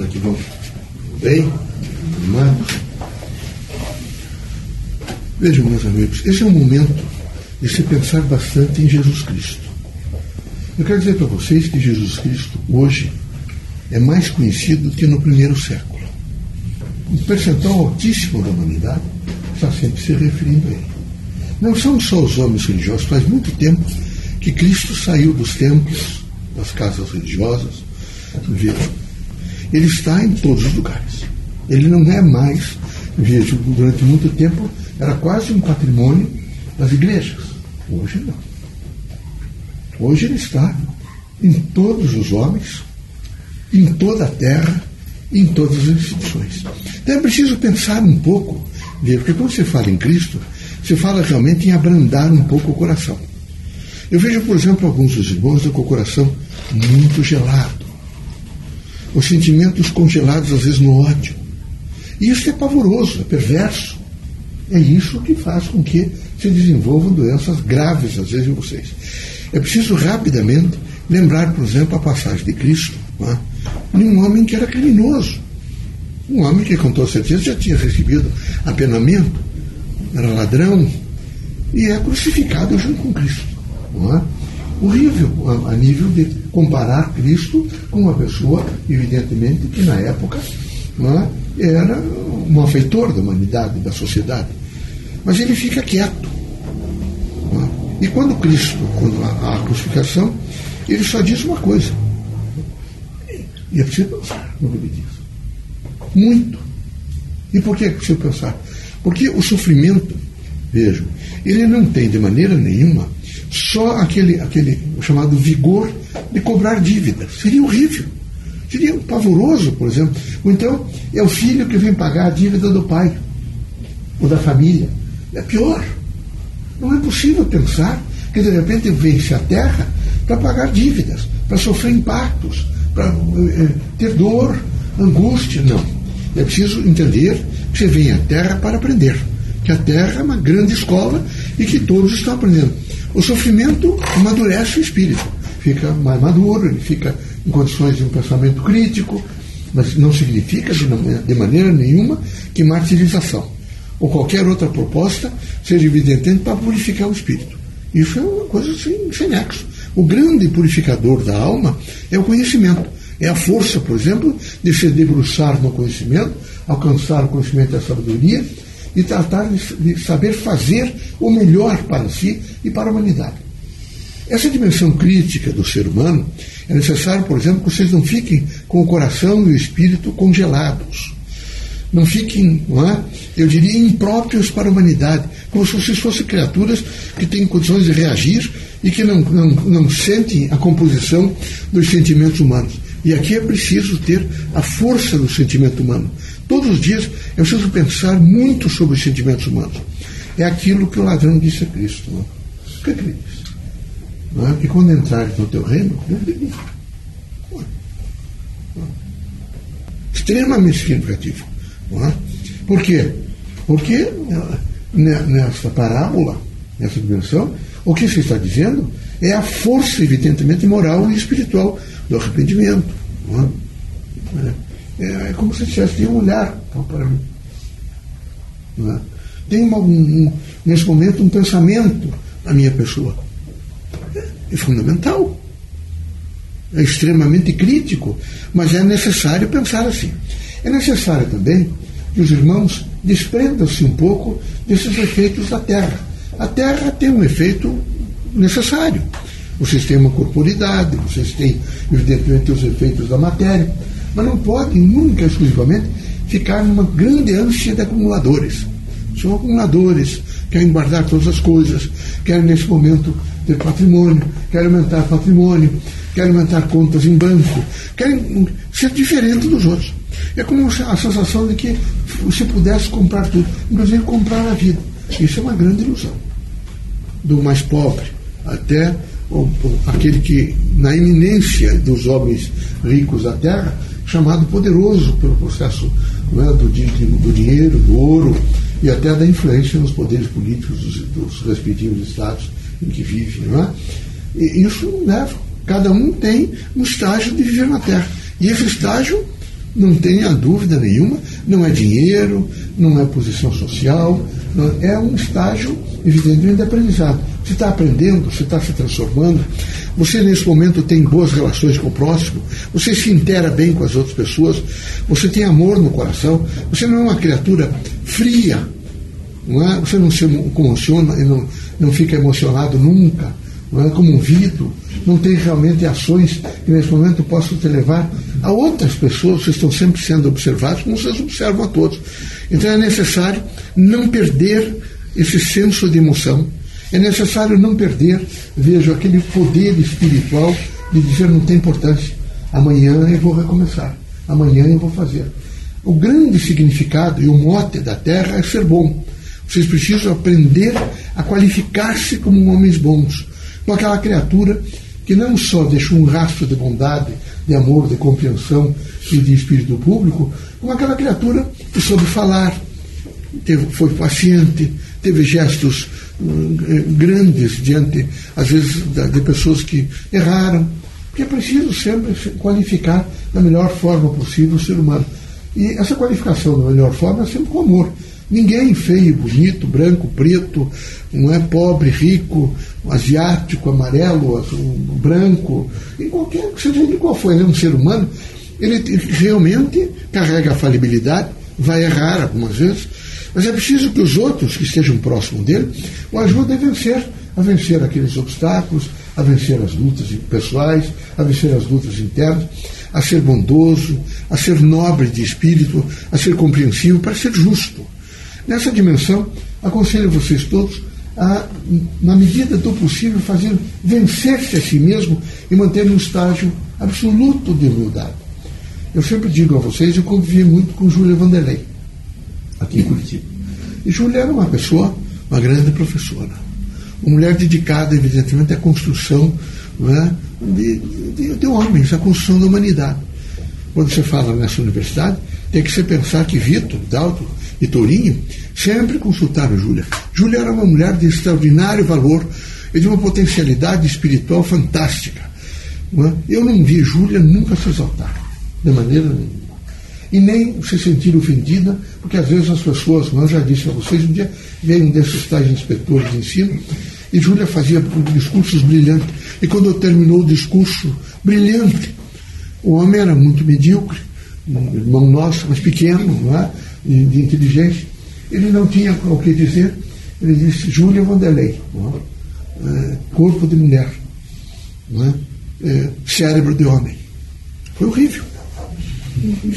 Aqui vão bem, animados. Vejam, meus amigos, esse é um momento de se pensar bastante em Jesus Cristo. Eu quero dizer para vocês que Jesus Cristo, hoje, é mais conhecido que no primeiro século. Um percentual altíssimo da humanidade está sempre se referindo a ele. Não são só os homens religiosos, faz muito tempo que Cristo saiu dos templos, das casas religiosas. Vejam, ele está em todos os lugares. Ele não é mais, vejo, durante muito tempo era quase um patrimônio das igrejas. Hoje não. Hoje ele está em todos os homens, em toda a terra, em todas as instituições. Então é preciso pensar um pouco, porque quando você fala em Cristo, você fala realmente em abrandar um pouco o coração. Eu vejo, por exemplo, alguns dos irmãos com o coração muito gelado. Os sentimentos congelados, às vezes, no ódio. E isso é pavoroso, é perverso. É isso que faz com que se desenvolvam doenças graves, às vezes, em vocês. É preciso rapidamente lembrar, por exemplo, a passagem de Cristo, é? de um homem que era criminoso. Um homem que, com toda certeza, já tinha recebido apenamento, era ladrão, e é crucificado junto com Cristo. É? Horrível a nível de comparar Cristo com uma pessoa, evidentemente, que na época é? era um afeitor da humanidade, da sociedade. Mas ele fica quieto. É? E quando Cristo, quando há a crucificação, ele só diz uma coisa. E é preciso pensar no que ele diz. Muito. E por que é preciso pensar? Porque o sofrimento, vejam, ele não tem de maneira nenhuma só aquele, aquele chamado vigor de cobrar dívidas. Seria horrível. Seria pavoroso, por exemplo. Ou então é o filho que vem pagar a dívida do pai ou da família. É pior. Não é possível pensar que de repente vence a terra para pagar dívidas, para sofrer impactos, para eh, ter dor, angústia. Não. É preciso entender que você vem à terra para aprender. Que a terra é uma grande escola e que todos estão aprendendo. O sofrimento amadurece o espírito, fica mais maduro, ele fica em condições de um pensamento crítico, mas não significa de maneira nenhuma que martirização ou qualquer outra proposta seja evidentemente para purificar o espírito. Isso é uma coisa sem, sem nexo. O grande purificador da alma é o conhecimento. É a força, por exemplo, de se debruçar no conhecimento, alcançar o conhecimento da sabedoria e tratar de saber fazer o melhor para si e para a humanidade. Essa dimensão crítica do ser humano é necessário, por exemplo, que vocês não fiquem com o coração e o espírito congelados. Não fiquem, não é? eu diria, impróprios para a humanidade, como se vocês fossem criaturas que têm condições de reagir e que não, não, não sentem a composição dos sentimentos humanos. E aqui é preciso ter a força do sentimento humano. Todos os dias eu preciso pensar muito sobre os sentimentos humanos. É aquilo que o ladrão disse a Cristo. Não? O que, é que ele disse? Não é? Que quando entrares no teu reino, extremamente significativo. É? Por quê? Porque eh, nessa parábola, nessa dimensão, o que se está dizendo é a força, evidentemente, moral e espiritual do arrependimento. É? é? É, como se tivesse um olhar então, para mim. É? Tem uma, um, nesse momento um pensamento na minha pessoa. É, fundamental. É extremamente crítico, mas é necessário pensar assim. É necessário também que os irmãos desprendam-se um pouco desses efeitos da Terra. A Terra tem um efeito necessário. Vocês têm uma corporidade, vocês têm, evidentemente, os efeitos da matéria, mas não podem, e exclusivamente, ficar numa grande ânsia de acumuladores. São acumuladores, querem guardar todas as coisas, querem, nesse momento, ter patrimônio, querem aumentar patrimônio, querem aumentar contas em banco, querem ser diferente dos outros. É como a sensação de que se pudesse comprar tudo, inclusive comprar a vida. Isso é uma grande ilusão. Do mais pobre até aquele que, na iminência dos homens ricos da terra, chamado poderoso pelo processo é, do, do, dinheiro, do ouro e até da influência nos poderes políticos dos, dos respectivos estados em que vive. Não é? E isso leva. Cada um tem um estágio de viver na terra. E esse estágio não tenha dúvida nenhuma, não é dinheiro, não é posição social, é um estágio, evidentemente, de aprendizado. Você está aprendendo, você está se transformando, você nesse momento tem boas relações com o próximo, você se intera bem com as outras pessoas, você tem amor no coração, você não é uma criatura fria, não é? você não se emociona não, não fica emocionado nunca, não é comovido, não tem realmente ações que nesse momento possam te levar a outras pessoas, vocês estão sempre sendo observados, como vocês observam a todos. Então é necessário não perder esse senso de emoção, é necessário não perder, vejo, aquele poder espiritual de dizer não tem importância, amanhã eu vou recomeçar, amanhã eu vou fazer. O grande significado e o mote da terra é ser bom. Vocês precisam aprender a qualificar-se como homens bons, com aquela criatura que não só deixou um rastro de bondade, de amor, de compreensão e de espírito público, como aquela criatura que soube falar, teve, foi paciente, teve gestos hum, grandes diante, às vezes, de pessoas que erraram. Porque é preciso sempre qualificar da melhor forma possível o ser humano. E essa qualificação da melhor forma é sempre com amor. Ninguém feio, bonito, branco, preto, não é pobre, rico, asiático, amarelo, branco, e qualquer, seja de qual for, ele é um ser humano, ele realmente carrega a falibilidade, vai errar algumas vezes, mas é preciso que os outros que estejam próximos dele o ajudem a vencer, a vencer aqueles obstáculos, a vencer as lutas pessoais, a vencer as lutas internas, a ser bondoso, a ser nobre de espírito, a ser compreensivo, para ser justo. Nessa dimensão, aconselho vocês todos a, na medida do possível, fazer vencer-se a si mesmo e manter um estágio absoluto de humildade. Eu sempre digo a vocês, eu convivi muito com Júlia Vanderlei, aqui em Curitiba. E Júlia era uma pessoa, uma grande professora. Uma mulher dedicada, evidentemente, à construção é, de, de, de homens, à construção da humanidade. Quando você fala nessa universidade, tem que se pensar que Vitor, Dalton e Tourinho sempre consultaram Júlia. Júlia era uma mulher de extraordinário valor e de uma potencialidade espiritual fantástica. É? Eu não vi Júlia nunca se exaltar, de maneira nenhuma. E nem se sentir ofendida, porque às vezes as pessoas, como eu já disse a vocês, um dia veio um desses tais inspetores de ensino e Júlia fazia discursos brilhantes. E quando terminou o discurso brilhante, o homem era muito medíocre, um irmão nosso, mas pequeno, não é? de, inteligência. Ele não tinha o que dizer. Ele disse Júlia Vanderlei, é, corpo de mulher, é? É, cérebro de homem. Foi horrível.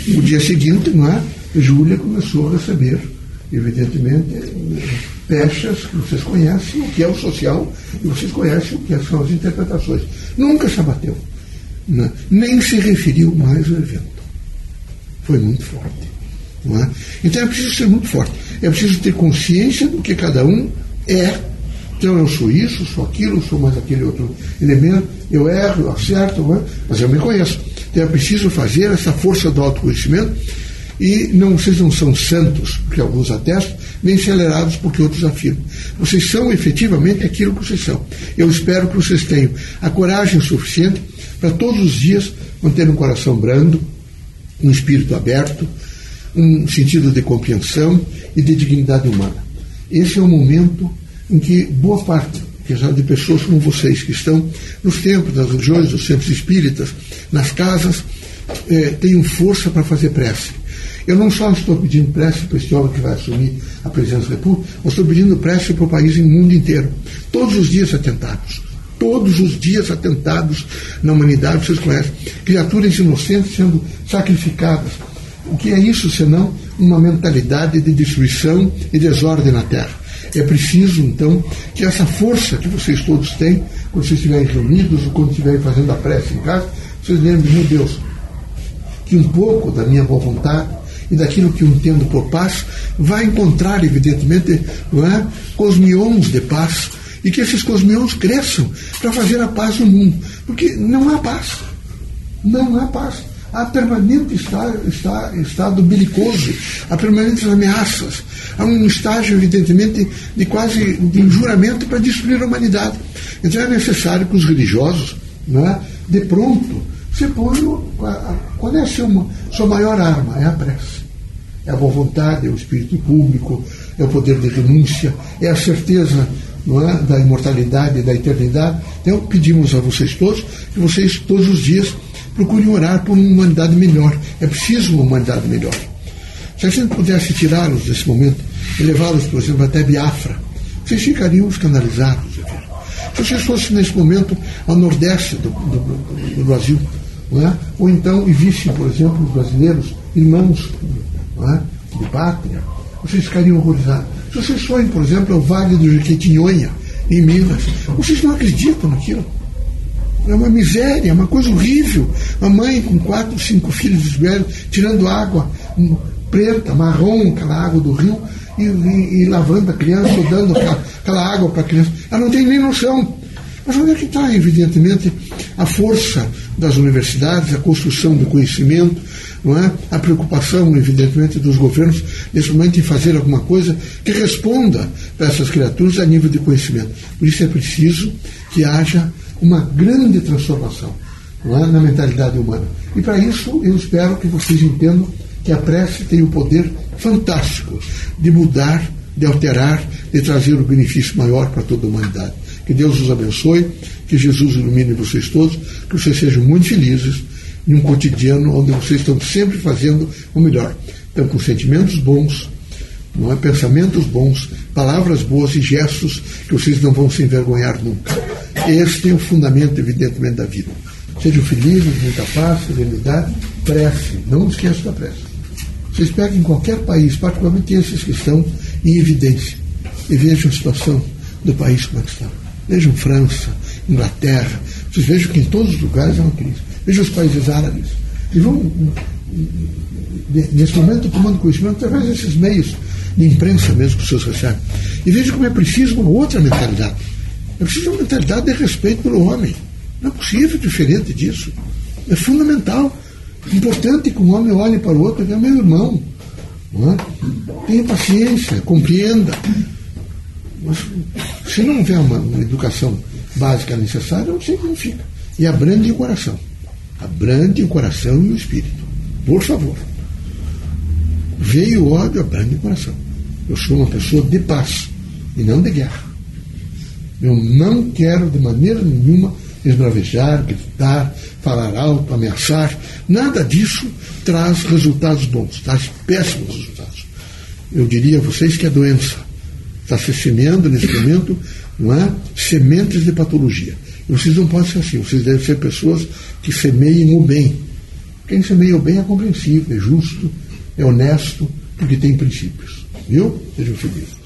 No dia seguinte, não é? Júlia começou a receber, evidentemente, pechas que vocês conhecem, o que é o social, e vocês conhecem o que são as interpretações. Nunca se abateu. Né? Nem se referiu mais ao evento. Foi muito forte. É? Então é preciso ser muito forte. É preciso ter consciência do que cada um é. Então eu sou isso, sou aquilo, sou mais aquele outro elemento, eu erro, eu acerto, é? mas eu me conheço. Então é preciso fazer essa força do autoconhecimento e não, vocês não são santos, porque alguns atestam, nem acelerados porque outros afirmam. Vocês são efetivamente aquilo que vocês são. Eu espero que vocês tenham a coragem suficiente para todos os dias manter um coração brando, um espírito aberto, um sentido de compreensão e de dignidade humana. Esse é o momento em que boa parte de pessoas como vocês, que estão nos templos das religiões, nos centros espíritas, nas casas, eh, tenham força para fazer prece. Eu não só estou pedindo prece para este homem que vai assumir a presidência da República, eu estou pedindo prece para o país e o mundo inteiro. Todos os dias atentados. Todos os dias atentados na humanidade, vocês conhecem. Criaturas inocentes sendo sacrificadas o que é isso senão uma mentalidade de destruição e desordem na Terra? É preciso, então, que essa força que vocês todos têm, quando vocês estiverem reunidos ou quando estiverem fazendo a prece em casa, vocês lembrem, meu Deus, que um pouco da minha boa vontade e daquilo que eu entendo por paz vai encontrar, evidentemente, é, cosmions de paz e que esses cosmions cresçam para fazer a paz no mundo. Porque não há paz. Não há paz há permanente estado, está, estado belicoso, há permanentes ameaças, há um estágio, evidentemente, de quase de juramento para destruir a humanidade. Então é necessário que os religiosos, é, de pronto, você põe. Qual é a sua, sua maior arma? É a prece. É a boa vontade, é o espírito público, é o poder de renúncia, é a certeza é, da imortalidade, da eternidade. Então, pedimos a vocês todos que vocês, todos os dias, procurem orar por uma humanidade melhor. É preciso uma humanidade melhor. Se a gente pudesse tirá-los desse momento e levá-los, por exemplo, até Biafra, vocês ficariam escandalizados. Se vocês fossem, nesse momento, ao nordeste do, do, do Brasil, é? ou então e vissem, por exemplo, os brasileiros, irmãos é? de pátria, vocês ficariam horrorizados. Se vocês forem, por exemplo, ao Vale do Jequitinhonha, em Minas, vocês não acreditam naquilo. É uma miséria, é uma coisa horrível. Uma mãe com quatro, cinco filhos velhos tirando água preta, marrom, aquela água do rio, e, e, e lavando a criança, ou dando aquela, aquela água para a criança. Ela não tem nem noção. Mas onde é que está, evidentemente, a força das universidades, a construção do conhecimento, não é? a preocupação, evidentemente, dos governos, nesse momento, em fazer alguma coisa que responda para essas criaturas a nível de conhecimento. Por isso é preciso que haja uma grande transformação é? na mentalidade humana. E para isso, eu espero que vocês entendam que a prece tem o poder fantástico de mudar, de alterar, de trazer o um benefício maior para toda a humanidade. Que Deus os abençoe, que Jesus ilumine vocês todos, que vocês sejam muito felizes em um cotidiano onde vocês estão sempre fazendo o melhor. Estão com sentimentos bons, não é? pensamentos bons, palavras boas e gestos que vocês não vão se envergonhar nunca. Este é o fundamento, evidentemente, da vida. Sejam felizes, muita paz, serenidade, prece. Não esqueçam da prece. Vocês peguem qualquer país, particularmente esses que estão em evidência, e vejam a situação do país como é que está. Vejam França, Inglaterra, vocês vejam que em todos os lugares é uma crise. Vejam os países árabes. E vão, nesse momento, tomando conhecimento através desses meios de imprensa mesmo que vocês recebem. E vejam como é preciso uma outra mentalidade. É preciso uma mentalidade de respeito pelo homem. Não é possível diferente disso. É fundamental. Importante que um homem olhe para o outro e diga, meu irmão, é? tenha paciência, compreenda. Mas se não houver uma, uma educação básica necessária, não sei como fica. E abrande o coração. Abrande o coração e o espírito. Por favor. Veio o ódio, abrande o coração. Eu sou uma pessoa de paz e não de guerra. Eu não quero de maneira nenhuma esbravejar, gritar, falar alto, ameaçar. Nada disso traz resultados bons, traz péssimos resultados. Eu diria a vocês que é doença. Está se semeando nesse momento não é? sementes de patologia. E vocês não podem ser assim, vocês devem ser pessoas que semeiem o bem. Quem semeia o bem é compreensível, é justo, é honesto, porque tem princípios. Viu? Sejam felizes.